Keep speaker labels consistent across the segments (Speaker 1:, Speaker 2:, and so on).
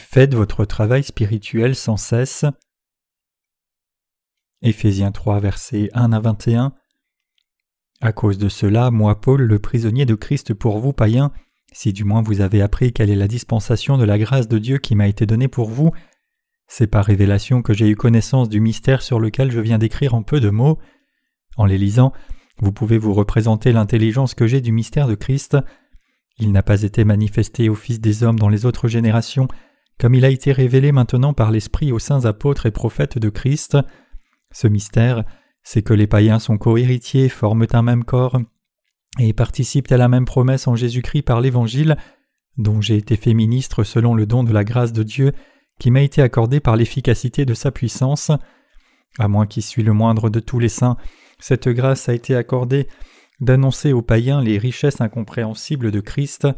Speaker 1: Faites votre travail spirituel sans cesse. Éphésiens 3, versets 1 à 21. À cause de cela, moi, Paul, le prisonnier de Christ pour vous, païens, si du moins vous avez appris quelle est la dispensation de la grâce de Dieu qui m'a été donnée pour vous, c'est par révélation que j'ai eu connaissance du mystère sur lequel je viens d'écrire en peu de mots. En les lisant, vous pouvez vous représenter l'intelligence que j'ai du mystère de Christ. Il n'a pas été manifesté aux fils des hommes dans les autres générations, comme il a été révélé maintenant par l'Esprit aux saints apôtres et prophètes de Christ. Ce mystère, c'est que les païens sont cohéritiers, forment un même corps, et participent à la même promesse en Jésus-Christ par l'Évangile, dont j'ai été fait ministre selon le don de la grâce de Dieu qui m'a été accordé par l'efficacité de sa puissance. À moins qu'il suis le moindre de tous les saints, cette grâce a été accordée d'annoncer aux païens les richesses incompréhensibles de Christ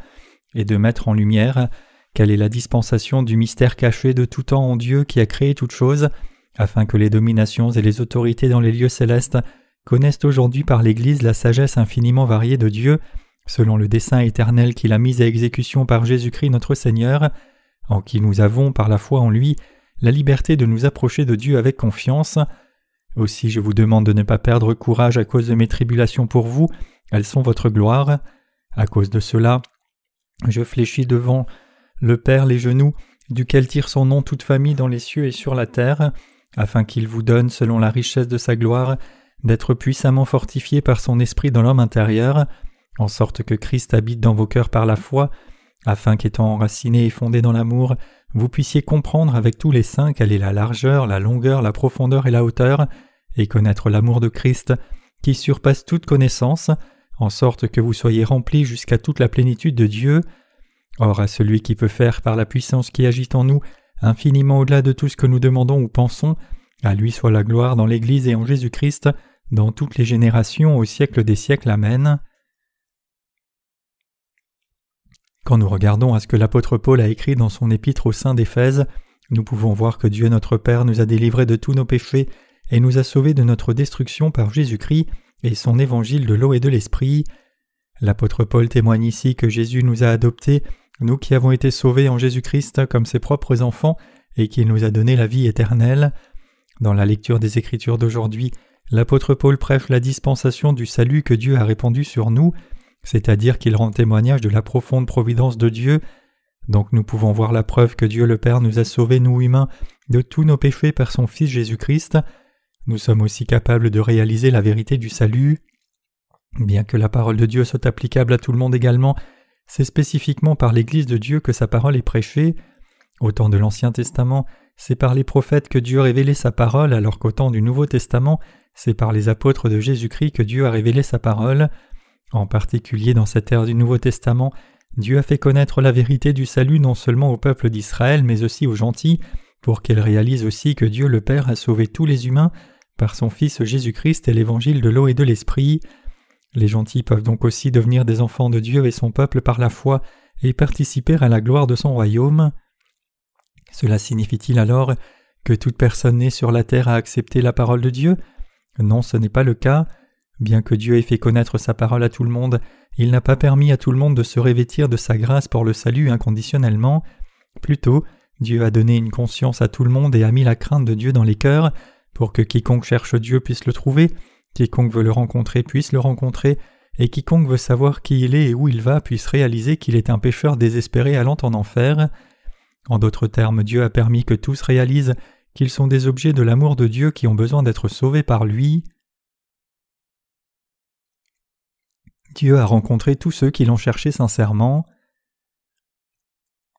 Speaker 1: et de mettre en lumière quelle est la dispensation du mystère caché de tout temps en Dieu qui a créé toutes choses, afin que les dominations et les autorités dans les lieux célestes connaissent aujourd'hui par l'Église la sagesse infiniment variée de Dieu, selon le dessein éternel qu'il a mis à exécution par Jésus-Christ notre Seigneur, en qui nous avons, par la foi en lui, la liberté de nous approcher de Dieu avec confiance. Aussi je vous demande de ne pas perdre courage à cause de mes tribulations pour vous, elles sont votre gloire. À cause de cela, je fléchis devant le Père les genoux, duquel tire son nom toute famille dans les cieux et sur la terre, afin qu'il vous donne, selon la richesse de sa gloire, d'être puissamment fortifié par son esprit dans l'homme intérieur, en sorte que Christ habite dans vos cœurs par la foi, afin qu'étant enraciné et fondé dans l'amour, vous puissiez comprendre avec tous les saints quelle est la largeur, la longueur, la profondeur et la hauteur, et connaître l'amour de Christ, qui surpasse toute connaissance, en sorte que vous soyez remplis jusqu'à toute la plénitude de Dieu. Or à celui qui peut faire par la puissance qui agit en nous, infiniment au-delà de tout ce que nous demandons ou pensons, à lui soit la gloire dans l'Église et en Jésus-Christ, dans toutes les générations au siècle des siècles. Amen. Quand nous regardons à ce que l'apôtre Paul a écrit dans son épître au sein d'Éphèse, nous pouvons voir que Dieu notre Père nous a délivrés de tous nos péchés et nous a sauvés de notre destruction par Jésus-Christ et son évangile de l'eau et de l'esprit. L'apôtre Paul témoigne ici que Jésus nous a adoptés, nous qui avons été sauvés en Jésus-Christ comme ses propres enfants, et qu'il nous a donné la vie éternelle. Dans la lecture des Écritures d'aujourd'hui, l'apôtre Paul prêche la dispensation du salut que Dieu a répandu sur nous, c'est-à-dire qu'il rend témoignage de la profonde providence de Dieu. Donc nous pouvons voir la preuve que Dieu le Père nous a sauvés, nous humains, de tous nos péchés par son Fils Jésus-Christ. Nous sommes aussi capables de réaliser la vérité du salut. Bien que la parole de Dieu soit applicable à tout le monde également, c'est spécifiquement par l'Église de Dieu que sa parole est prêchée. Au temps de l'Ancien Testament, c'est par les prophètes que Dieu révélait sa parole, alors qu'au temps du Nouveau Testament, c'est par les apôtres de Jésus-Christ que Dieu a révélé sa parole. En particulier dans cette ère du Nouveau Testament, Dieu a fait connaître la vérité du salut non seulement au peuple d'Israël, mais aussi aux gentils, pour qu'ils réalisent aussi que Dieu le Père a sauvé tous les humains par son Fils Jésus-Christ et l'évangile de l'eau et de l'esprit. Les gentils peuvent donc aussi devenir des enfants de Dieu et son peuple par la foi et participer à la gloire de son royaume. Cela signifie-t-il alors que toute personne née sur la terre a accepté la parole de Dieu? Non, ce n'est pas le cas. Bien que Dieu ait fait connaître sa parole à tout le monde, il n'a pas permis à tout le monde de se revêtir de sa grâce pour le salut inconditionnellement. Plutôt, Dieu a donné une conscience à tout le monde et a mis la crainte de Dieu dans les cœurs, pour que quiconque cherche Dieu puisse le trouver, quiconque veut le rencontrer puisse le rencontrer, et quiconque veut savoir qui il est et où il va puisse réaliser qu'il est un pécheur désespéré allant en enfer. En d'autres termes, Dieu a permis que tous réalisent qu'ils sont des objets de l'amour de Dieu qui ont besoin d'être sauvés par lui. Dieu a rencontré tous ceux qui l'ont cherché sincèrement.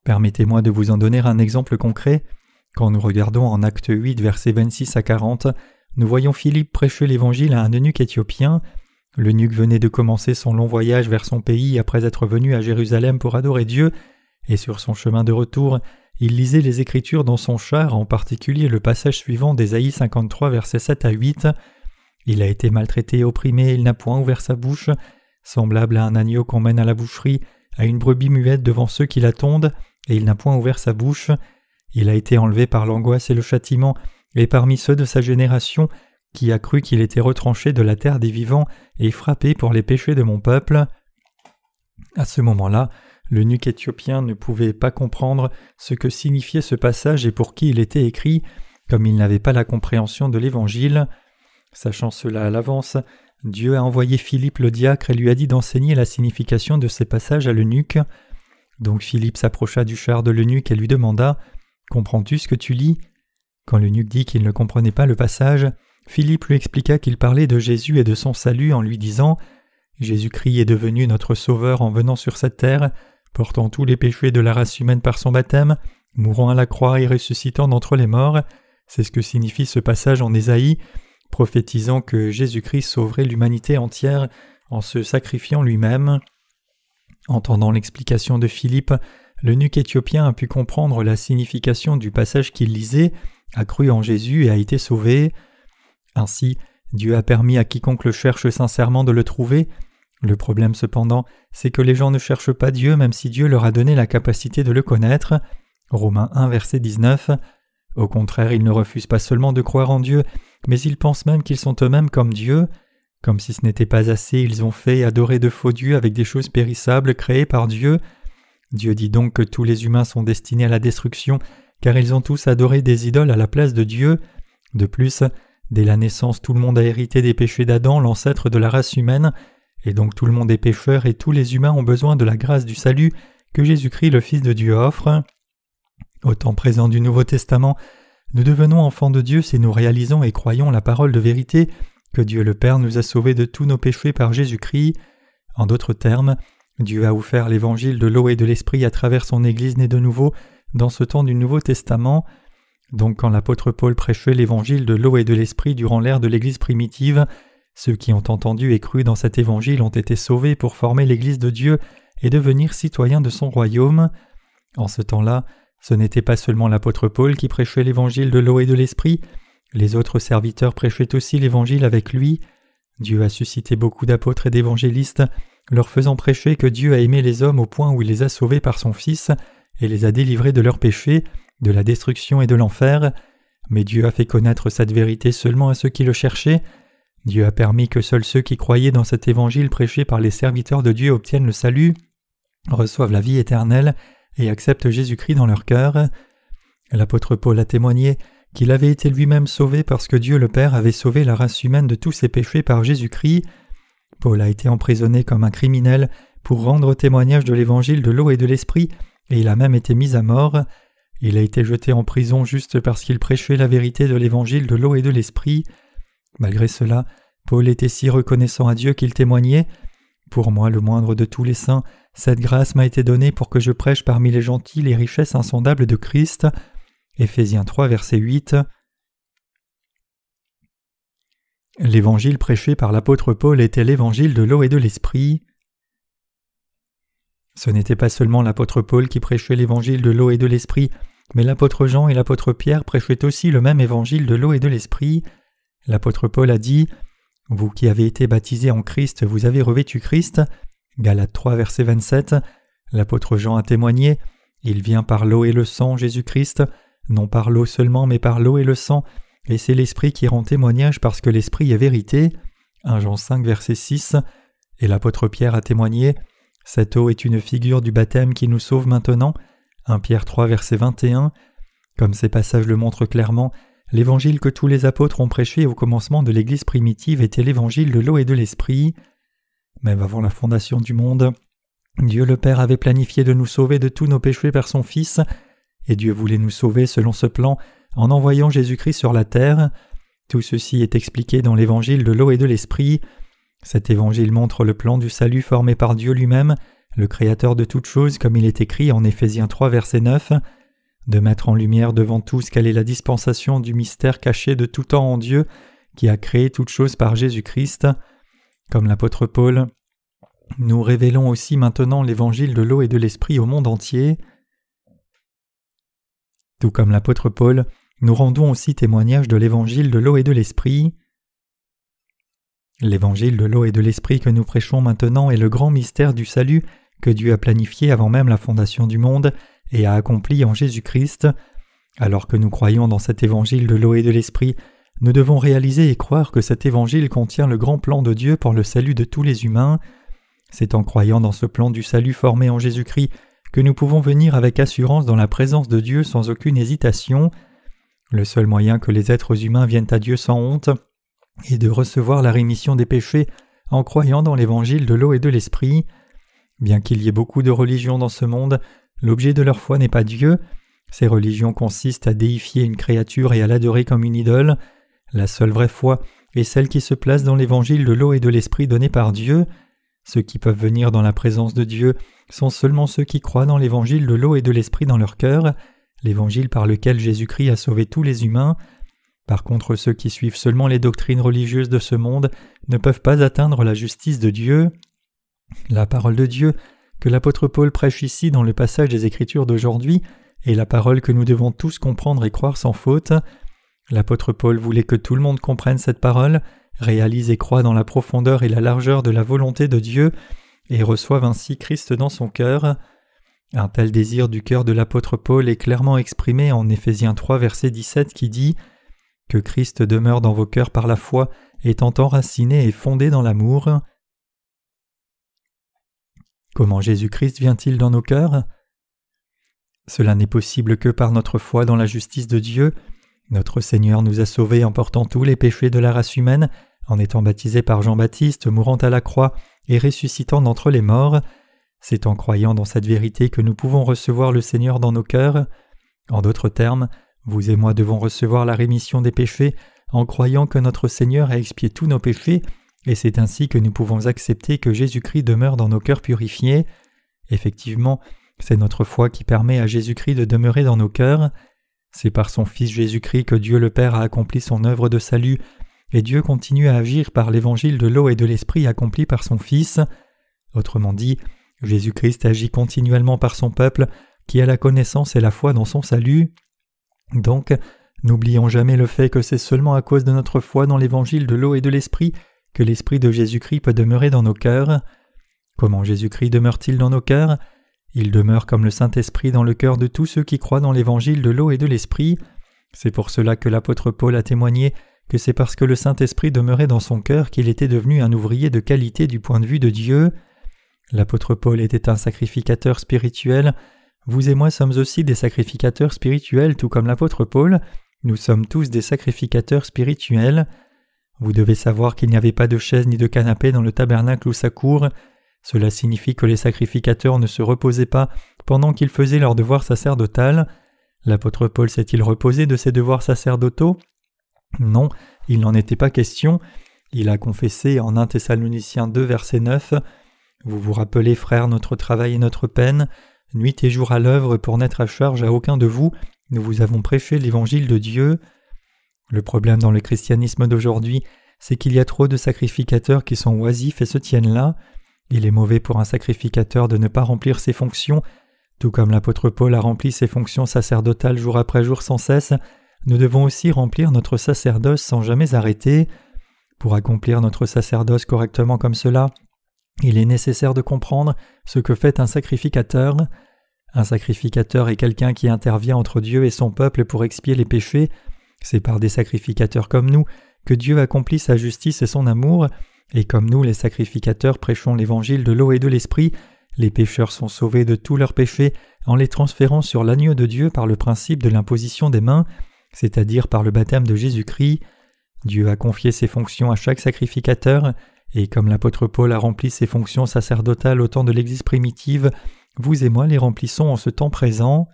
Speaker 1: Permettez-moi de vous en donner un exemple concret. Quand nous regardons en Acte 8, versets 26 à 40, nous voyons Philippe prêcher l'Évangile à un eunuque éthiopien. L'eunuque venait de commencer son long voyage vers son pays après être venu à Jérusalem pour adorer Dieu, et sur son chemin de retour, il lisait les Écritures dans son char, en particulier le passage suivant d'Ésaïe 53, versets 7 à 8. Il a été maltraité opprimé, il n'a point ouvert sa bouche, semblable à un agneau qu'on mène à la boucherie, à une brebis muette devant ceux qui l'attendent, et il n'a point ouvert sa bouche. Il a été enlevé par l'angoisse et le châtiment, et parmi ceux de sa génération, qui a cru qu'il était retranché de la terre des vivants et frappé pour les péchés de mon peuple. À ce moment-là, L'eunuque éthiopien ne pouvait pas comprendre ce que signifiait ce passage et pour qui il était écrit, comme il n'avait pas la compréhension de l'Évangile. Sachant cela à l'avance, Dieu a envoyé Philippe le diacre et lui a dit d'enseigner la signification de ces passages à l'eunuque. Donc Philippe s'approcha du char de l'eunuque et lui demanda Comprends-tu ce que tu lis? Quand l'eunuque dit qu'il ne comprenait pas le passage, Philippe lui expliqua qu'il parlait de Jésus et de son salut en lui disant Jésus-Christ est devenu notre Sauveur en venant sur cette terre, portant tous les péchés de la race humaine par son baptême, mourant à la croix et ressuscitant d'entre les morts. C'est ce que signifie ce passage en Ésaïe, prophétisant que Jésus-Christ sauverait l'humanité entière en se sacrifiant lui-même. Entendant l'explication de Philippe, l'eunuque éthiopien a pu comprendre la signification du passage qu'il lisait, a cru en Jésus et a été sauvé. Ainsi, Dieu a permis à quiconque le cherche sincèrement de le trouver. Le problème cependant, c'est que les gens ne cherchent pas Dieu même si Dieu leur a donné la capacité de le connaître. Romains 1 verset 19. Au contraire, ils ne refusent pas seulement de croire en Dieu, mais ils pensent même qu'ils sont eux-mêmes comme Dieu. Comme si ce n'était pas assez, ils ont fait adoré de faux dieux avec des choses périssables créées par Dieu. Dieu dit donc que tous les humains sont destinés à la destruction, car ils ont tous adoré des idoles à la place de Dieu. De plus, dès la naissance, tout le monde a hérité des péchés d'Adam, l'ancêtre de la race humaine, et donc tout le monde est pécheur et tous les humains ont besoin de la grâce du salut que Jésus-Christ le Fils de Dieu offre. Au temps présent du Nouveau Testament, nous devenons enfants de Dieu si nous réalisons et croyons la parole de vérité que Dieu le Père nous a sauvés de tous nos péchés par Jésus-Christ. En d'autres termes, Dieu a offert l'évangile de l'eau et de l'esprit à travers son Église née de nouveau dans ce temps du Nouveau Testament. Donc quand l'apôtre Paul prêchait l'évangile de l'eau et de l'esprit durant l'ère de l'Église primitive, ceux qui ont entendu et cru dans cet évangile ont été sauvés pour former l'Église de Dieu et devenir citoyens de son royaume. En ce temps-là, ce n'était pas seulement l'apôtre Paul qui prêchait l'évangile de l'eau et de l'esprit, les autres serviteurs prêchaient aussi l'évangile avec lui. Dieu a suscité beaucoup d'apôtres et d'évangélistes, leur faisant prêcher que Dieu a aimé les hommes au point où il les a sauvés par son Fils et les a délivrés de leurs péchés, de la destruction et de l'enfer. Mais Dieu a fait connaître cette vérité seulement à ceux qui le cherchaient. Dieu a permis que seuls ceux qui croyaient dans cet évangile prêché par les serviteurs de Dieu obtiennent le salut, reçoivent la vie éternelle et acceptent Jésus-Christ dans leur cœur. L'apôtre Paul a témoigné qu'il avait été lui-même sauvé parce que Dieu le Père avait sauvé la race humaine de tous ses péchés par Jésus-Christ. Paul a été emprisonné comme un criminel pour rendre témoignage de l'évangile de l'eau et de l'esprit, et il a même été mis à mort. Il a été jeté en prison juste parce qu'il prêchait la vérité de l'évangile de l'eau et de l'esprit. Malgré cela, Paul était si reconnaissant à Dieu qu'il témoignait Pour moi, le moindre de tous les saints, cette grâce m'a été donnée pour que je prêche parmi les gentils les richesses insondables de Christ. Éphésiens 3, verset 8. L'évangile prêché par l'apôtre Paul était l'évangile de l'eau et de l'esprit. Ce n'était pas seulement l'apôtre Paul qui prêchait l'évangile de l'eau et de l'esprit, mais l'apôtre Jean et l'apôtre Pierre prêchaient aussi le même évangile de l'eau et de l'esprit. L'apôtre Paul a dit Vous qui avez été baptisés en Christ, vous avez revêtu Christ. Galates 3, verset 27. L'apôtre Jean a témoigné Il vient par l'eau et le sang, Jésus-Christ, non par l'eau seulement, mais par l'eau et le sang, et c'est l'Esprit qui rend témoignage parce que l'Esprit est vérité. 1 Jean 5, verset 6. Et l'apôtre Pierre a témoigné Cette eau est une figure du baptême qui nous sauve maintenant. 1 Pierre 3, verset 21. Comme ces passages le montrent clairement, l'évangile que tous les apôtres ont prêché au commencement de l'Église primitive était l'évangile de l'eau et de l'Esprit. Même avant la fondation du monde, Dieu le Père avait planifié de nous sauver de tous nos péchés par son Fils, et Dieu voulait nous sauver selon ce plan en envoyant Jésus-Christ sur la terre. Tout ceci est expliqué dans l'évangile de l'eau et de l'esprit. Cet évangile montre le plan du salut formé par Dieu lui-même, le Créateur de toutes choses, comme il est écrit en Éphésiens 3, verset 9, de mettre en lumière devant tous quelle est la dispensation du mystère caché de tout temps en Dieu, qui a créé toutes choses par Jésus-Christ. Comme l'apôtre Paul, nous révélons aussi maintenant l'évangile de l'eau et de l'esprit au monde entier. Tout comme l'apôtre Paul, nous rendons aussi témoignage de l'évangile de l'eau et de l'esprit. L'évangile de l'eau et de l'esprit que nous prêchons maintenant est le grand mystère du salut que Dieu a planifié avant même la fondation du monde et a accompli en Jésus-Christ. Alors que nous croyons dans cet évangile de l'eau et de l'esprit, nous devons réaliser et croire que cet évangile contient le grand plan de Dieu pour le salut de tous les humains. C'est en croyant dans ce plan du salut formé en Jésus-Christ que nous pouvons venir avec assurance dans la présence de Dieu sans aucune hésitation. Le seul moyen que les êtres humains viennent à Dieu sans honte est de recevoir la rémission des péchés en croyant dans l'évangile de l'eau et de l'esprit. Bien qu'il y ait beaucoup de religions dans ce monde, l'objet de leur foi n'est pas Dieu. Ces religions consistent à déifier une créature et à l'adorer comme une idole. La seule vraie foi est celle qui se place dans l'évangile de l'eau et de l'esprit donné par Dieu. Ceux qui peuvent venir dans la présence de Dieu sont seulement ceux qui croient dans l'évangile de l'eau et de l'esprit dans leur cœur, l'évangile par lequel Jésus-Christ a sauvé tous les humains. Par contre, ceux qui suivent seulement les doctrines religieuses de ce monde ne peuvent pas atteindre la justice de Dieu. La parole de Dieu que l'apôtre Paul prêche ici dans le passage des Écritures d'aujourd'hui est la parole que nous devons tous comprendre et croire sans faute. L'apôtre Paul voulait que tout le monde comprenne cette parole, réalise et croit dans la profondeur et la largeur de la volonté de Dieu, et reçoive ainsi Christ dans son cœur. Un tel désir du cœur de l'apôtre Paul est clairement exprimé en Éphésiens 3 verset 17 qui dit Que Christ demeure dans vos cœurs par la foi, étant enraciné et fondé dans l'amour. Comment Jésus-Christ vient-il dans nos cœurs? Cela n'est possible que par notre foi dans la justice de Dieu. Notre Seigneur nous a sauvés en portant tous les péchés de la race humaine, en étant baptisé par Jean-Baptiste, mourant à la croix et ressuscitant d'entre les morts. C'est en croyant dans cette vérité que nous pouvons recevoir le Seigneur dans nos cœurs. En d'autres termes, vous et moi devons recevoir la rémission des péchés en croyant que notre Seigneur a expié tous nos péchés, et c'est ainsi que nous pouvons accepter que Jésus-Christ demeure dans nos cœurs purifiés. Effectivement, c'est notre foi qui permet à Jésus-Christ de demeurer dans nos cœurs. C'est par son Fils Jésus-Christ que Dieu le Père a accompli son œuvre de salut, et Dieu continue à agir par l'évangile de l'eau et de l'esprit accompli par son Fils. Autrement dit, Jésus-Christ agit continuellement par son peuple, qui a la connaissance et la foi dans son salut. Donc, n'oublions jamais le fait que c'est seulement à cause de notre foi dans l'évangile de l'eau et de l'esprit que l'esprit de Jésus-Christ peut demeurer dans nos cœurs. Comment Jésus-Christ demeure-t-il dans nos cœurs? Il demeure comme le Saint-Esprit dans le cœur de tous ceux qui croient dans l'évangile de l'eau et de l'esprit. C'est pour cela que l'apôtre Paul a témoigné que c'est parce que le Saint-Esprit demeurait dans son cœur qu'il était devenu un ouvrier de qualité du point de vue de Dieu. L'apôtre Paul était un sacrificateur spirituel. Vous et moi sommes aussi des sacrificateurs spirituels, tout comme l'apôtre Paul. Nous sommes tous des sacrificateurs spirituels. Vous devez savoir qu'il n'y avait pas de chaise ni de canapé dans le tabernacle ou sa cour. Cela signifie que les sacrificateurs ne se reposaient pas pendant qu'ils faisaient leur devoir sacerdotal. L'apôtre Paul s'est-il reposé de ses devoirs sacerdotaux? Non, il n'en était pas question. Il a confessé en 1 Thessaloniciens 2 verset 9 Vous vous rappelez, frères, notre travail et notre peine, nuit et jour à l'œuvre pour n'être à charge à aucun de vous, nous vous avons prêché l'évangile de Dieu. Le problème dans le christianisme d'aujourd'hui, c'est qu'il y a trop de sacrificateurs qui sont oisifs et se tiennent là. Il est mauvais pour un sacrificateur de ne pas remplir ses fonctions, tout comme l'apôtre Paul a rempli ses fonctions sacerdotales jour après jour sans cesse, nous devons aussi remplir notre sacerdoce sans jamais arrêter. Pour accomplir notre sacerdoce correctement comme cela, il est nécessaire de comprendre ce que fait un sacrificateur. Un sacrificateur est quelqu'un qui intervient entre Dieu et son peuple pour expier les péchés. C'est par des sacrificateurs comme nous que Dieu accomplit sa justice et son amour, et comme nous les sacrificateurs prêchons l'évangile de l'eau et de l'esprit, les pécheurs sont sauvés de tous leurs péchés en les transférant sur l'agneau de Dieu par le principe de l'imposition des mains, c'est-à-dire par le baptême de Jésus-Christ. Dieu a confié ses fonctions à chaque sacrificateur, et comme l'apôtre Paul a rempli ses fonctions sacerdotales au temps de l'Église primitive, vous et moi les remplissons en ce temps présent.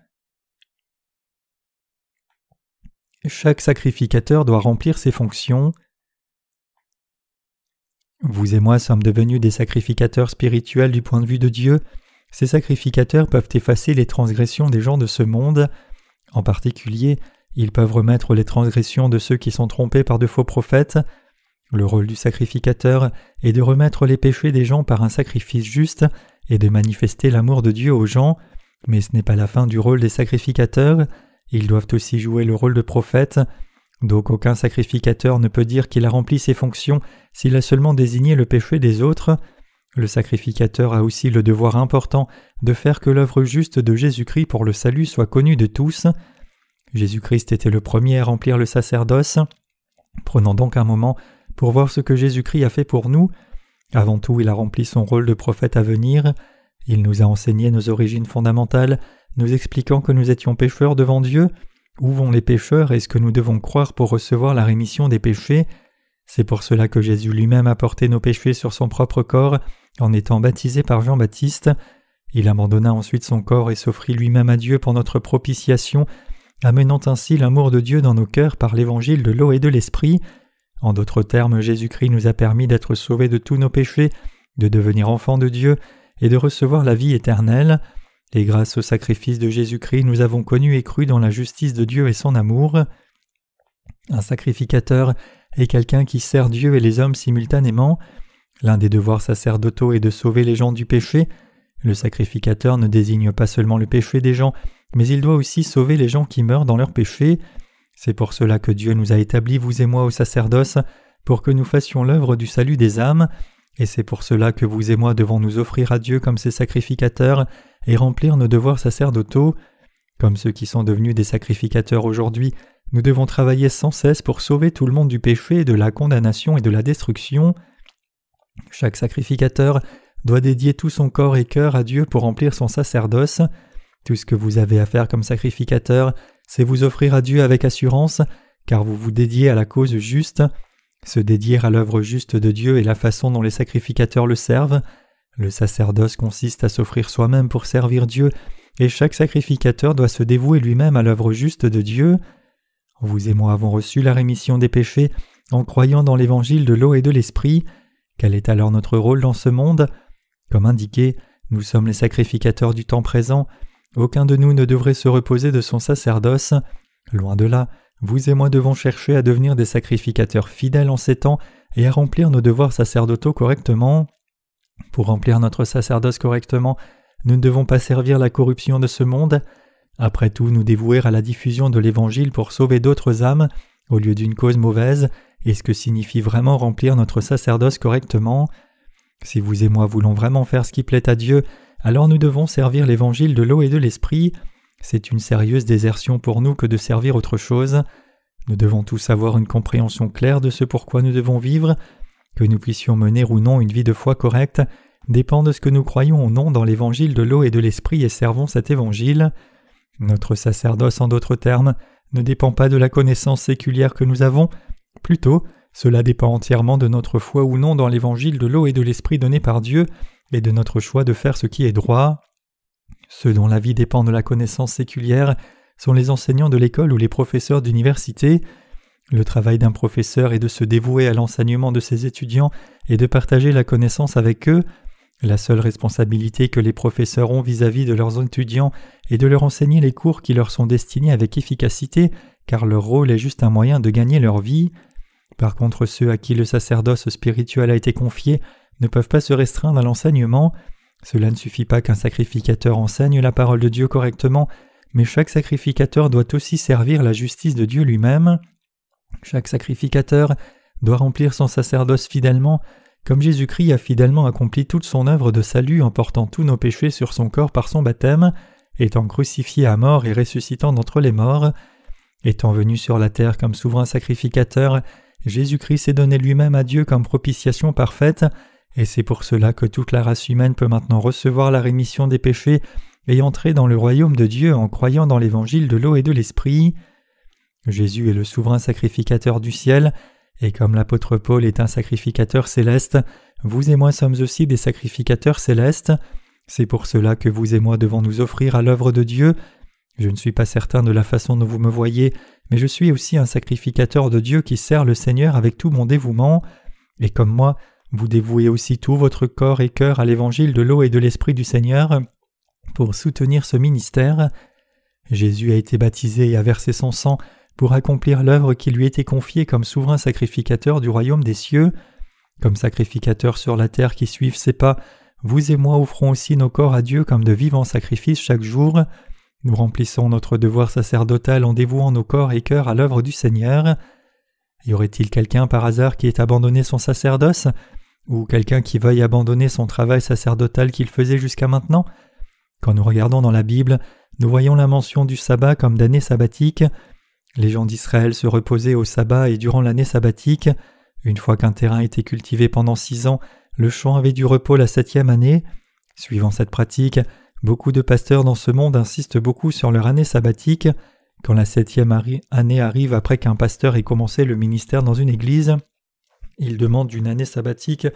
Speaker 1: Chaque sacrificateur doit remplir ses fonctions. Vous et moi sommes devenus des sacrificateurs spirituels du point de vue de Dieu. Ces sacrificateurs peuvent effacer les transgressions des gens de ce monde. En particulier, ils peuvent remettre les transgressions de ceux qui sont trompés par de faux prophètes. Le rôle du sacrificateur est de remettre les péchés des gens par un sacrifice juste et de manifester l'amour de Dieu aux gens, mais ce n'est pas la fin du rôle des sacrificateurs, ils doivent aussi jouer le rôle de prophète, donc aucun sacrificateur ne peut dire qu'il a rempli ses fonctions s'il a seulement désigné le péché des autres. Le sacrificateur a aussi le devoir important de faire que l'œuvre juste de Jésus-Christ pour le salut soit connue de tous. Jésus-Christ était le premier à remplir le sacerdoce. Prenons donc un moment pour voir ce que Jésus-Christ a fait pour nous. Avant tout, il a rempli son rôle de prophète à venir. Il nous a enseigné nos origines fondamentales, nous expliquant que nous étions pécheurs devant Dieu, où vont les pécheurs et ce que nous devons croire pour recevoir la rémission des péchés? C'est pour cela que Jésus lui-même a porté nos péchés sur son propre corps en étant baptisé par Jean-Baptiste. Il abandonna ensuite son corps et s'offrit lui-même à Dieu pour notre propitiation, amenant ainsi l'amour de Dieu dans nos cœurs par l'évangile de l'eau et de l'esprit. En d'autres termes, Jésus-Christ nous a permis d'être sauvés de tous nos péchés, de devenir enfants de Dieu et de recevoir la vie éternelle. Et grâce au sacrifice de Jésus-Christ, nous avons connu et cru dans la justice de Dieu et son amour. Un sacrificateur est quelqu'un qui sert Dieu et les hommes simultanément. L'un des devoirs sacerdotaux est de sauver les gens du péché. Le sacrificateur ne désigne pas seulement le péché des gens, mais il doit aussi sauver les gens qui meurent dans leur péché. C'est pour cela que Dieu nous a établis, vous et moi, au sacerdoce, pour que nous fassions l'œuvre du salut des âmes, et c'est pour cela que vous et moi devons nous offrir à Dieu comme ses sacrificateurs et remplir nos devoirs sacerdotaux. Comme ceux qui sont devenus des sacrificateurs aujourd'hui, nous devons travailler sans cesse pour sauver tout le monde du péché, de la condamnation et de la destruction. Chaque sacrificateur doit dédier tout son corps et cœur à Dieu pour remplir son sacerdoce. Tout ce que vous avez à faire comme sacrificateur, c'est vous offrir à Dieu avec assurance, car vous vous dédiez à la cause juste. Se dédier à l'œuvre juste de Dieu est la façon dont les sacrificateurs le servent. Le sacerdoce consiste à s'offrir soi-même pour servir Dieu, et chaque sacrificateur doit se dévouer lui-même à l'œuvre juste de Dieu. Vous et moi avons reçu la rémission des péchés en croyant dans l'évangile de l'eau et de l'esprit. Quel est alors notre rôle dans ce monde? Comme indiqué, nous sommes les sacrificateurs du temps présent, aucun de nous ne devrait se reposer de son sacerdoce. Loin de là, vous et moi devons chercher à devenir des sacrificateurs fidèles en ces temps et à remplir nos devoirs sacerdotaux correctement. Pour remplir notre sacerdoce correctement, nous ne devons pas servir la corruption de ce monde. Après tout, nous dévouer à la diffusion de l'Évangile pour sauver d'autres âmes, au lieu d'une cause mauvaise, est ce que signifie vraiment remplir notre sacerdoce correctement? Si vous et moi voulons vraiment faire ce qui plaît à Dieu, alors nous devons servir l'évangile de l'eau et de l'esprit. C'est une sérieuse désertion pour nous que de servir autre chose. Nous devons tous avoir une compréhension claire de ce pourquoi nous devons vivre. Que nous puissions mener ou non une vie de foi correcte dépend de ce que nous croyons ou non dans l'évangile de l'eau et de l'esprit et servons cet évangile. Notre sacerdoce, en d'autres termes, ne dépend pas de la connaissance séculière que nous avons, plutôt cela dépend entièrement de notre foi ou non dans l'évangile de l'eau et de l'esprit donné par Dieu et de notre choix de faire ce qui est droit. Ceux dont la vie dépend de la connaissance séculière sont les enseignants de l'école ou les professeurs d'université. Le travail d'un professeur est de se dévouer à l'enseignement de ses étudiants et de partager la connaissance avec eux. La seule responsabilité que les professeurs ont vis-à-vis de leurs étudiants est de leur enseigner les cours qui leur sont destinés avec efficacité, car leur rôle est juste un moyen de gagner leur vie. Par contre, ceux à qui le sacerdoce spirituel a été confié ne peuvent pas se restreindre à l'enseignement. Cela ne suffit pas qu'un sacrificateur enseigne la parole de Dieu correctement, mais chaque sacrificateur doit aussi servir la justice de Dieu lui-même. Chaque sacrificateur doit remplir son sacerdoce fidèlement, comme Jésus-Christ a fidèlement accompli toute son œuvre de salut en portant tous nos péchés sur son corps par son baptême, étant crucifié à mort et ressuscitant d'entre les morts. Étant venu sur la terre comme souverain sacrificateur, Jésus-Christ s'est donné lui-même à Dieu comme propitiation parfaite, et c'est pour cela que toute la race humaine peut maintenant recevoir la rémission des péchés et entrer dans le royaume de Dieu en croyant dans l'évangile de l'eau et de l'esprit. Jésus est le souverain sacrificateur du ciel, et comme l'apôtre Paul est un sacrificateur céleste, vous et moi sommes aussi des sacrificateurs célestes. C'est pour cela que vous et moi devons nous offrir à l'œuvre de Dieu. Je ne suis pas certain de la façon dont vous me voyez, mais je suis aussi un sacrificateur de Dieu qui sert le Seigneur avec tout mon dévouement, et comme moi, vous dévouez aussi tout votre corps et cœur à l'évangile de l'eau et de l'esprit du Seigneur pour soutenir ce ministère. Jésus a été baptisé et a versé son sang pour accomplir l'œuvre qui lui était confiée comme souverain sacrificateur du royaume des cieux. Comme sacrificateur sur la terre qui suivent ses pas, vous et moi offrons aussi nos corps à Dieu comme de vivants sacrifices chaque jour. Nous remplissons notre devoir sacerdotal en dévouant nos corps et cœurs à l'œuvre du Seigneur. Y aurait-il quelqu'un par hasard qui ait abandonné son sacerdoce? Ou quelqu'un qui veuille abandonner son travail sacerdotal qu'il faisait jusqu'à maintenant Quand nous regardons dans la Bible, nous voyons la mention du sabbat comme d'année sabbatique. Les gens d'Israël se reposaient au sabbat et durant l'année sabbatique. Une fois qu'un terrain était cultivé pendant six ans, le chant avait du repos la septième année. Suivant cette pratique, beaucoup de pasteurs dans ce monde insistent beaucoup sur leur année sabbatique. Quand la septième année arrive après qu'un pasteur ait commencé le ministère dans une église, il demande une année sabbatique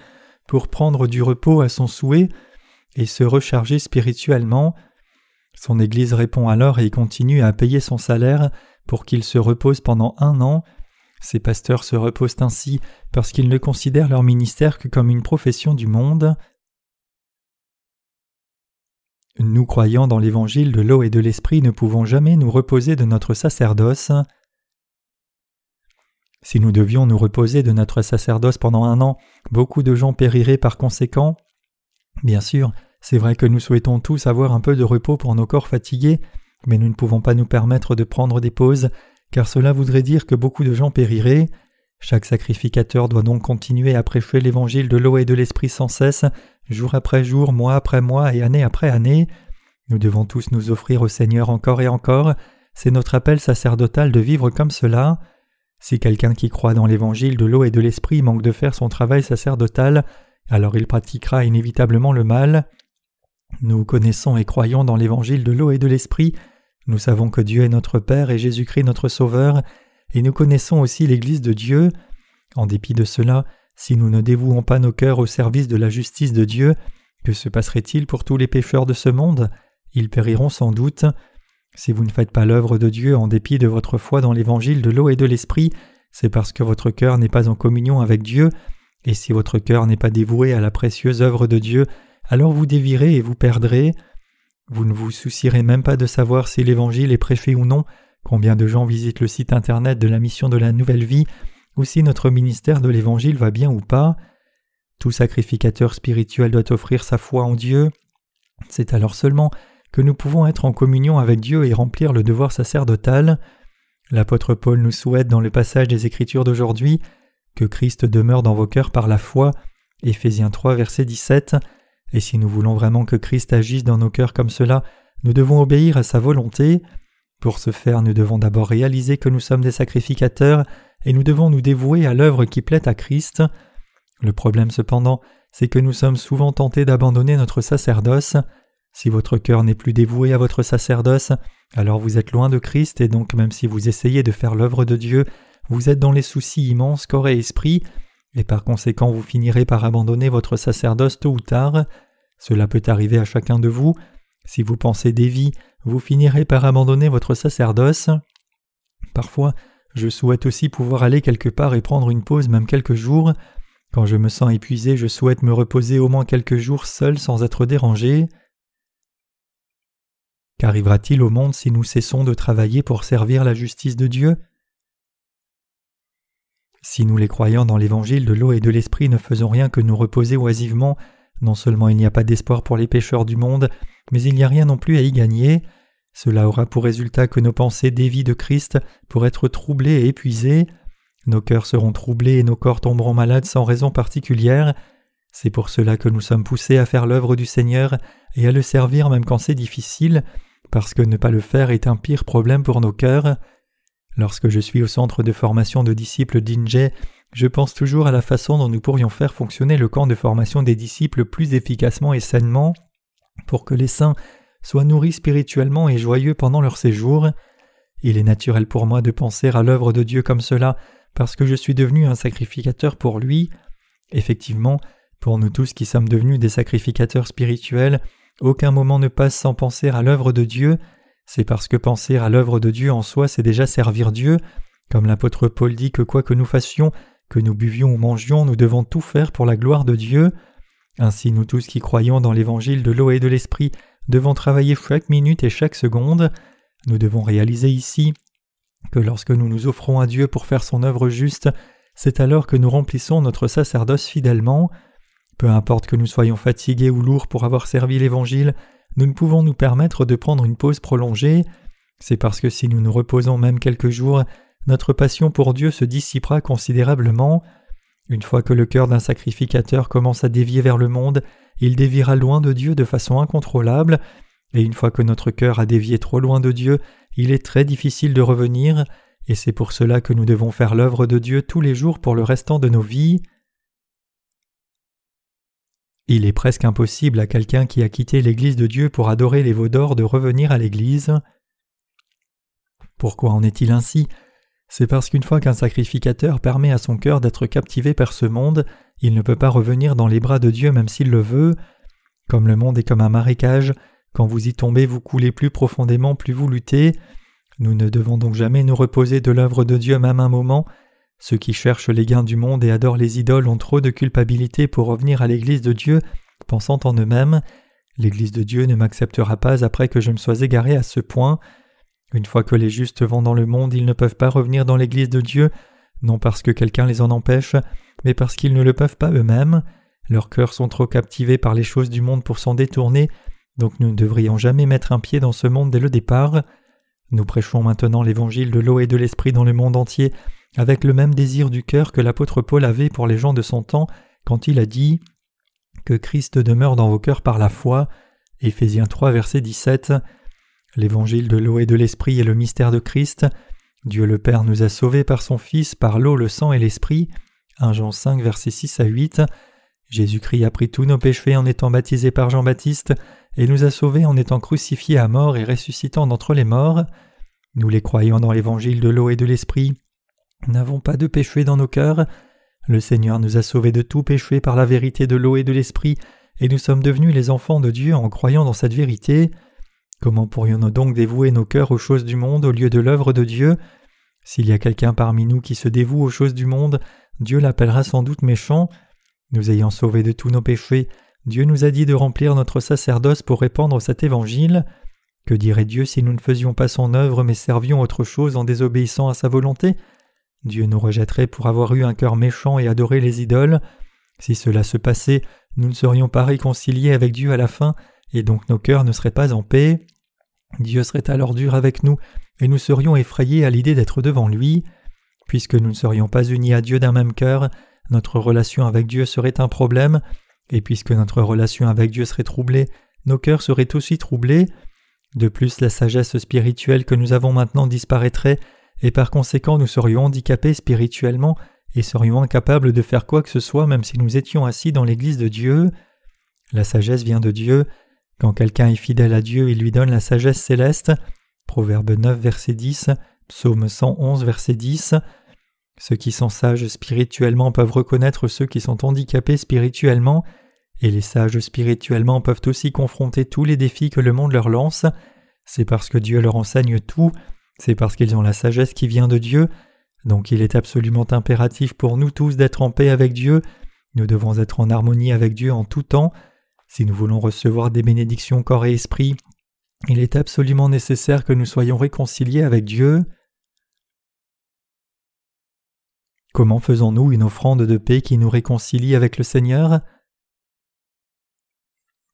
Speaker 1: pour prendre du repos à son souhait et se recharger spirituellement. Son Église répond alors et continue à payer son salaire pour qu'il se repose pendant un an. Ces pasteurs se reposent ainsi parce qu'ils ne considèrent leur ministère que comme une profession du monde. Nous croyant dans l'évangile de l'eau et de l'esprit ne pouvons jamais nous reposer de notre sacerdoce. Si nous devions nous reposer de notre sacerdoce pendant un an, beaucoup de gens périraient par conséquent. Bien sûr, c'est vrai que nous souhaitons tous avoir un peu de repos pour nos corps fatigués, mais nous ne pouvons pas nous permettre de prendre des pauses, car cela voudrait dire que beaucoup de gens périraient. Chaque sacrificateur doit donc continuer à prêcher l'évangile de l'eau et de l'esprit sans cesse, jour après jour, mois après mois et année après année. Nous devons tous nous offrir au Seigneur encore et encore, c'est notre appel sacerdotal de vivre comme cela. Si quelqu'un qui croit dans l'évangile de l'eau et de l'esprit manque de faire son travail sacerdotal, alors il pratiquera inévitablement le mal. Nous connaissons et croyons dans l'évangile de l'eau et de l'esprit, nous savons que Dieu est notre Père et Jésus-Christ notre Sauveur, et nous connaissons aussi l'Église de Dieu. En dépit de cela, si nous ne dévouons pas nos cœurs au service de la justice de Dieu, que se passerait-il pour tous les pécheurs de ce monde? Ils périront sans doute. Si vous ne faites pas l'œuvre de Dieu en dépit de votre foi dans l'évangile de l'eau et de l'esprit, c'est parce que votre cœur n'est pas en communion avec Dieu, et si votre cœur n'est pas dévoué à la précieuse œuvre de Dieu, alors vous dévirez et vous perdrez. Vous ne vous soucierez même pas de savoir si l'évangile est prêché ou non, combien de gens visitent le site internet de la mission de la nouvelle vie, ou si notre ministère de l'évangile va bien ou pas. Tout sacrificateur spirituel doit offrir sa foi en Dieu. C'est alors seulement que nous pouvons être en communion avec Dieu et remplir le devoir sacerdotal. L'apôtre Paul nous souhaite dans le passage des Écritures d'aujourd'hui que Christ demeure dans vos cœurs par la foi. Éphésiens 3, verset 17. Et si nous voulons vraiment que Christ agisse dans nos cœurs comme cela, nous devons obéir à sa volonté. Pour ce faire, nous devons d'abord réaliser que nous sommes des sacrificateurs et nous devons nous dévouer à l'œuvre qui plaît à Christ. Le problème cependant, c'est que nous sommes souvent tentés d'abandonner notre sacerdoce. Si votre cœur n'est plus dévoué à votre sacerdoce, alors vous êtes loin de Christ et donc même si vous essayez de faire l'œuvre de Dieu, vous êtes dans les soucis immenses corps et esprit, et par conséquent vous finirez par abandonner votre sacerdoce tôt ou tard. Cela peut arriver à chacun de vous. Si vous pensez des vies, vous finirez par abandonner votre sacerdoce. Parfois, je souhaite aussi pouvoir aller quelque part et prendre une pause même quelques jours. Quand je me sens épuisé, je souhaite me reposer au moins quelques jours seul sans être dérangé. Qu'arrivera-t-il au monde si nous cessons de travailler pour servir la justice de Dieu? Si nous les croyants dans l'évangile de l'eau et de l'esprit ne faisons rien que nous reposer oisivement, non seulement il n'y a pas d'espoir pour les pécheurs du monde, mais il n'y a rien non plus à y gagner. Cela aura pour résultat que nos pensées dévient de Christ pour être troublées et épuisées. Nos cœurs seront troublés et nos corps tomberont malades sans raison particulière. C'est pour cela que nous sommes poussés à faire l'œuvre du Seigneur et à le servir même quand c'est difficile, parce que ne pas le faire est un pire problème pour nos cœurs. Lorsque je suis au centre de formation de disciples d'Inje, je pense toujours à la façon dont nous pourrions faire fonctionner le camp de formation des disciples plus efficacement et sainement, pour que les saints soient nourris spirituellement et joyeux pendant leur séjour. Il est naturel pour moi de penser à l'œuvre de Dieu comme cela, parce que je suis devenu un sacrificateur pour lui. Effectivement, pour nous tous qui sommes devenus des sacrificateurs spirituels, aucun moment ne passe sans penser à l'œuvre de Dieu. C'est parce que penser à l'œuvre de Dieu en soi, c'est déjà servir Dieu. Comme l'apôtre Paul dit que quoi que nous fassions, que nous buvions ou mangions, nous devons tout faire pour la gloire de Dieu. Ainsi nous tous qui croyons dans l'évangile de l'eau et de l'esprit devons travailler chaque minute et chaque seconde. Nous devons réaliser ici que lorsque nous nous offrons à Dieu pour faire son œuvre juste, c'est alors que nous remplissons notre sacerdoce fidèlement. Peu importe que nous soyons fatigués ou lourds pour avoir servi l'Évangile, nous ne pouvons nous permettre de prendre une pause prolongée. C'est parce que si nous nous reposons même quelques jours, notre passion pour Dieu se dissipera considérablement. Une fois que le cœur d'un sacrificateur commence à dévier vers le monde, il déviera loin de Dieu de façon incontrôlable, et une fois que notre cœur a dévié trop loin de Dieu, il est très difficile de revenir, et c'est pour cela que nous devons faire l'œuvre de Dieu tous les jours pour le restant de nos vies. Il est presque impossible à quelqu'un qui a quitté l'Église de Dieu pour adorer les veaux d'or de revenir à l'Église. Pourquoi en est-il ainsi? C'est parce qu'une fois qu'un sacrificateur permet à son cœur d'être captivé par ce monde, il ne peut pas revenir dans les bras de Dieu même s'il le veut. Comme le monde est comme un marécage, quand vous y tombez vous coulez plus profondément plus vous luttez. Nous ne devons donc jamais nous reposer de l'œuvre de Dieu même un moment, ceux qui cherchent les gains du monde et adorent les idoles ont trop de culpabilité pour revenir à l'Église de Dieu, pensant en eux-mêmes L'Église de Dieu ne m'acceptera pas après que je me sois égaré à ce point. Une fois que les justes vont dans le monde, ils ne peuvent pas revenir dans l'Église de Dieu, non parce que quelqu'un les en empêche, mais parce qu'ils ne le peuvent pas eux-mêmes. Leurs cœurs sont trop captivés par les choses du monde pour s'en détourner, donc nous ne devrions jamais mettre un pied dans ce monde dès le départ. Nous prêchons maintenant l'évangile de l'eau et de l'esprit dans le monde entier avec le même désir du cœur que l'apôtre Paul avait pour les gens de son temps quand il a dit Que Christ demeure dans vos cœurs par la foi. Éphésiens 3, verset 17. L'évangile de l'eau et de l'esprit est le mystère de Christ. Dieu le Père nous a sauvés par son Fils, par l'eau, le sang et l'esprit. 1 Jean 5, verset 6 à 8. Jésus-Christ a pris tous nos péchés en étant baptisé par Jean-Baptiste et nous a sauvés en étant crucifiés à mort et ressuscitant d'entre les morts. Nous les croyons dans l'évangile de l'eau et de l'esprit n'avons pas de péché dans nos cœurs. Le Seigneur nous a sauvés de tout péché par la vérité de l'eau et de l'esprit, et nous sommes devenus les enfants de Dieu en croyant dans cette vérité. Comment pourrions-nous donc dévouer nos cœurs aux choses du monde au lieu de l'œuvre de Dieu? S'il y a quelqu'un parmi nous qui se dévoue aux choses du monde, Dieu l'appellera sans doute méchant. Nous ayant sauvés de tous nos péchés, Dieu nous a dit de remplir notre sacerdoce pour répandre cet évangile. Que dirait Dieu si nous ne faisions pas son œuvre mais servions autre chose en désobéissant à sa volonté? Dieu nous rejetterait pour avoir eu un cœur méchant et adoré les idoles. Si cela se passait, nous ne serions pas réconciliés avec Dieu à la fin, et donc nos cœurs ne seraient pas en paix. Dieu serait alors dur avec nous, et nous serions effrayés à l'idée d'être devant lui. Puisque nous ne serions pas unis à Dieu d'un même cœur, notre relation avec Dieu serait un problème, et puisque notre relation avec Dieu serait troublée, nos cœurs seraient aussi troublés. De plus, la sagesse spirituelle que nous avons maintenant disparaîtrait, et par conséquent nous serions handicapés spirituellement et serions incapables de faire quoi que ce soit même si nous étions assis dans l'Église de Dieu. La sagesse vient de Dieu. Quand quelqu'un est fidèle à Dieu, il lui donne la sagesse céleste. Proverbe 9, verset 10, Psaume 111, verset 10. Ceux qui sont sages spirituellement peuvent reconnaître ceux qui sont handicapés spirituellement, et les sages spirituellement peuvent aussi confronter tous les défis que le monde leur lance. C'est parce que Dieu leur enseigne tout c'est parce qu'ils ont la sagesse qui vient de Dieu, donc il est absolument impératif pour nous tous d'être en paix avec Dieu, nous devons être en harmonie avec Dieu en tout temps, si nous voulons recevoir des bénédictions corps et esprit, il est absolument nécessaire que nous soyons réconciliés avec Dieu. Comment faisons-nous une offrande de paix qui nous réconcilie avec le Seigneur?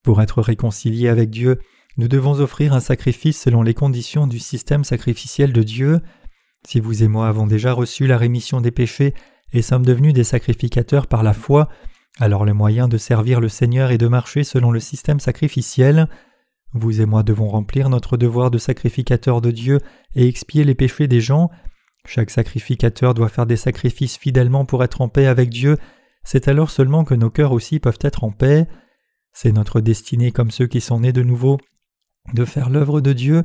Speaker 1: Pour être réconciliés avec Dieu, nous devons offrir un sacrifice selon les conditions du système sacrificiel de Dieu. Si vous et moi avons déjà reçu la rémission des péchés et sommes devenus des sacrificateurs par la foi, alors le moyen de servir le Seigneur est de marcher selon le système sacrificiel. Vous et moi devons remplir notre devoir de sacrificateur de Dieu et expier les péchés des gens. Chaque sacrificateur doit faire des sacrifices fidèlement pour être en paix avec Dieu. C'est alors seulement que nos cœurs aussi peuvent être en paix. C'est notre destinée comme ceux qui sont nés de nouveau de faire l'œuvre de Dieu.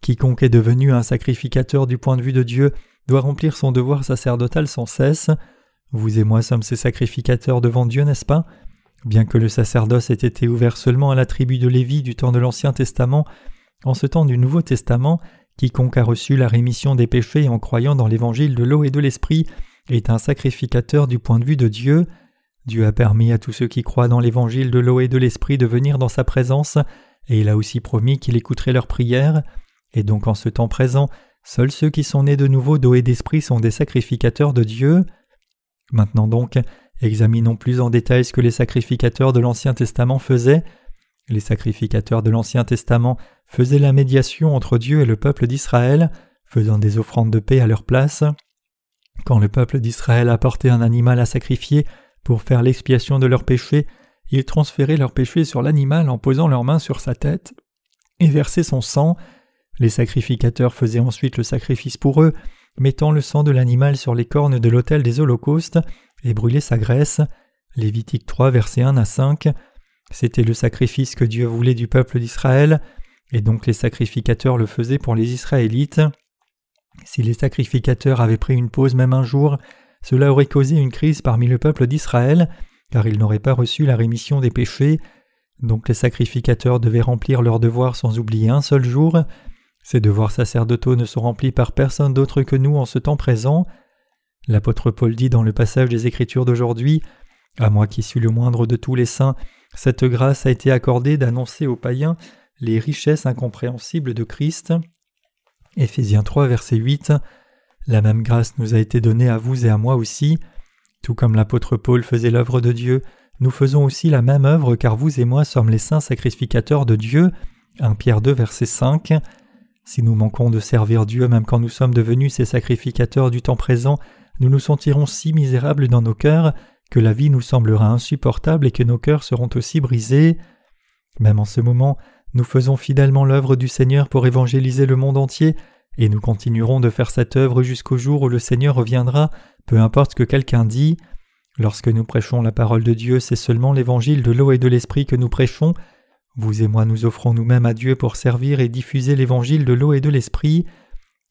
Speaker 1: Quiconque est devenu un sacrificateur du point de vue de Dieu doit remplir son devoir sacerdotal sans cesse. Vous et moi sommes ces sacrificateurs devant Dieu, n'est-ce pas? Bien que le sacerdoce ait été ouvert seulement à la tribu de Lévi du temps de l'Ancien Testament, en ce temps du Nouveau Testament, quiconque a reçu la rémission des péchés en croyant dans l'évangile de l'eau et de l'esprit est un sacrificateur du point de vue de Dieu. Dieu a permis à tous ceux qui croient dans l'évangile de l'eau et de l'esprit de venir dans sa présence et il a aussi promis qu'il écouterait leurs prières, et donc en ce temps présent, seuls ceux qui sont nés de nouveau d'eau et d'esprit sont des sacrificateurs de Dieu. Maintenant donc, examinons plus en détail ce que les sacrificateurs de l'Ancien Testament faisaient. Les sacrificateurs de l'Ancien Testament faisaient la médiation entre Dieu et le peuple d'Israël, faisant des offrandes de paix à leur place. Quand le peuple d'Israël apportait un animal à sacrifier pour faire l'expiation de leurs péchés, ils transféraient leurs péchés sur l'animal en posant leurs mains sur sa tête et versaient son sang. Les sacrificateurs faisaient ensuite le sacrifice pour eux, mettant le sang de l'animal sur les cornes de l'autel des holocaustes et brûlaient sa graisse. Lévitique 3, versets 1 à 5. C'était le sacrifice que Dieu voulait du peuple d'Israël, et donc les sacrificateurs le faisaient pour les Israélites. Si les sacrificateurs avaient pris une pause même un jour, cela aurait causé une crise parmi le peuple d'Israël, car ils n'auraient pas reçu la rémission des péchés. Donc les sacrificateurs devaient remplir leurs devoirs sans oublier un seul jour. Ces devoirs sacerdotaux ne sont remplis par personne d'autre que nous en ce temps présent. L'apôtre Paul dit dans le passage des Écritures d'aujourd'hui À moi qui suis le moindre de tous les saints, cette grâce a été accordée d'annoncer aux païens les richesses incompréhensibles de Christ. Éphésiens 3, verset 8 La même grâce nous a été donnée à vous et à moi aussi. Tout comme l'apôtre Paul faisait l'œuvre de Dieu, nous faisons aussi la même œuvre car vous et moi sommes les saints sacrificateurs de Dieu. 1 Pierre 2, verset 5. Si nous manquons de servir Dieu même quand nous sommes devenus ses sacrificateurs du temps présent, nous nous sentirons si misérables dans nos cœurs que la vie nous semblera insupportable et que nos cœurs seront aussi brisés. Même en ce moment, nous faisons fidèlement l'œuvre du Seigneur pour évangéliser le monde entier, et nous continuerons de faire cette œuvre jusqu'au jour où le Seigneur reviendra, peu importe ce que quelqu'un dit. Lorsque nous prêchons la parole de Dieu, c'est seulement l'évangile de l'eau et de l'esprit que nous prêchons. Vous et moi nous offrons nous-mêmes à Dieu pour servir et diffuser l'évangile de l'eau et de l'esprit.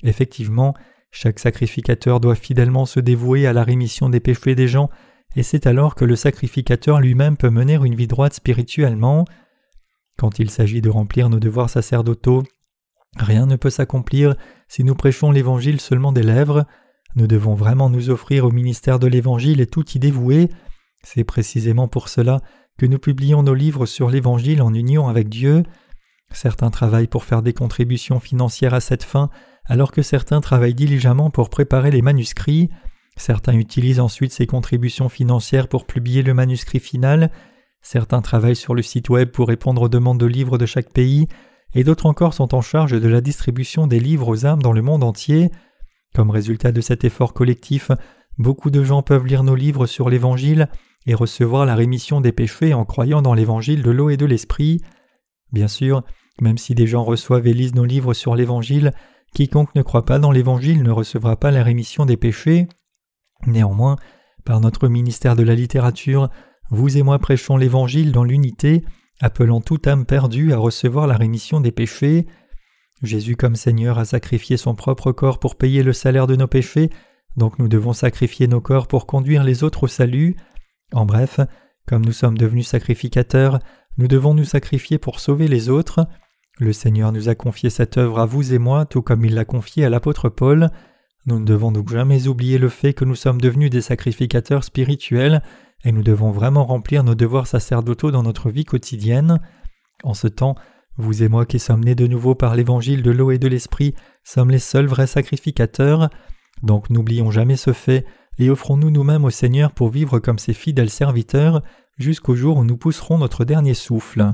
Speaker 1: Effectivement, chaque sacrificateur doit fidèlement se dévouer à la rémission des péchés des gens, et c'est alors que le sacrificateur lui-même peut mener une vie droite spirituellement. Quand il s'agit de remplir nos devoirs sacerdotaux, rien ne peut s'accomplir si nous prêchons l'Évangile seulement des lèvres. Nous devons vraiment nous offrir au ministère de l'Évangile et tout y dévouer. C'est précisément pour cela que nous publions nos livres sur l'Évangile en union avec Dieu. Certains travaillent pour faire des contributions financières à cette fin, alors que certains travaillent diligemment pour préparer les manuscrits. Certains utilisent ensuite ces contributions financières pour publier le manuscrit final. Certains travaillent sur le site web pour répondre aux demandes de livres de chaque pays, et d'autres encore sont en charge de la distribution des livres aux âmes dans le monde entier. Comme résultat de cet effort collectif, beaucoup de gens peuvent lire nos livres sur l'Évangile et recevoir la rémission des péchés en croyant dans l'Évangile de l'eau et de l'Esprit. Bien sûr, même si des gens reçoivent et lisent nos livres sur l'Évangile, quiconque ne croit pas dans l'Évangile ne recevra pas la rémission des péchés. Néanmoins, par notre ministère de la littérature, vous et moi prêchons l'Évangile dans l'unité, appelant toute âme perdue à recevoir la rémission des péchés. Jésus comme Seigneur a sacrifié son propre corps pour payer le salaire de nos péchés, donc nous devons sacrifier nos corps pour conduire les autres au salut. En bref, comme nous sommes devenus sacrificateurs, nous devons nous sacrifier pour sauver les autres. Le Seigneur nous a confié cette œuvre à vous et moi, tout comme il l'a confié à l'apôtre Paul. Nous ne devons donc jamais oublier le fait que nous sommes devenus des sacrificateurs spirituels, et nous devons vraiment remplir nos devoirs sacerdotaux dans notre vie quotidienne. En ce temps, vous et moi qui sommes nés de nouveau par l'évangile de l'eau et de l'esprit sommes les seuls vrais sacrificateurs. Donc n'oublions jamais ce fait et offrons-nous nous-mêmes au Seigneur pour vivre comme ses fidèles serviteurs jusqu'au jour où nous pousserons notre dernier souffle.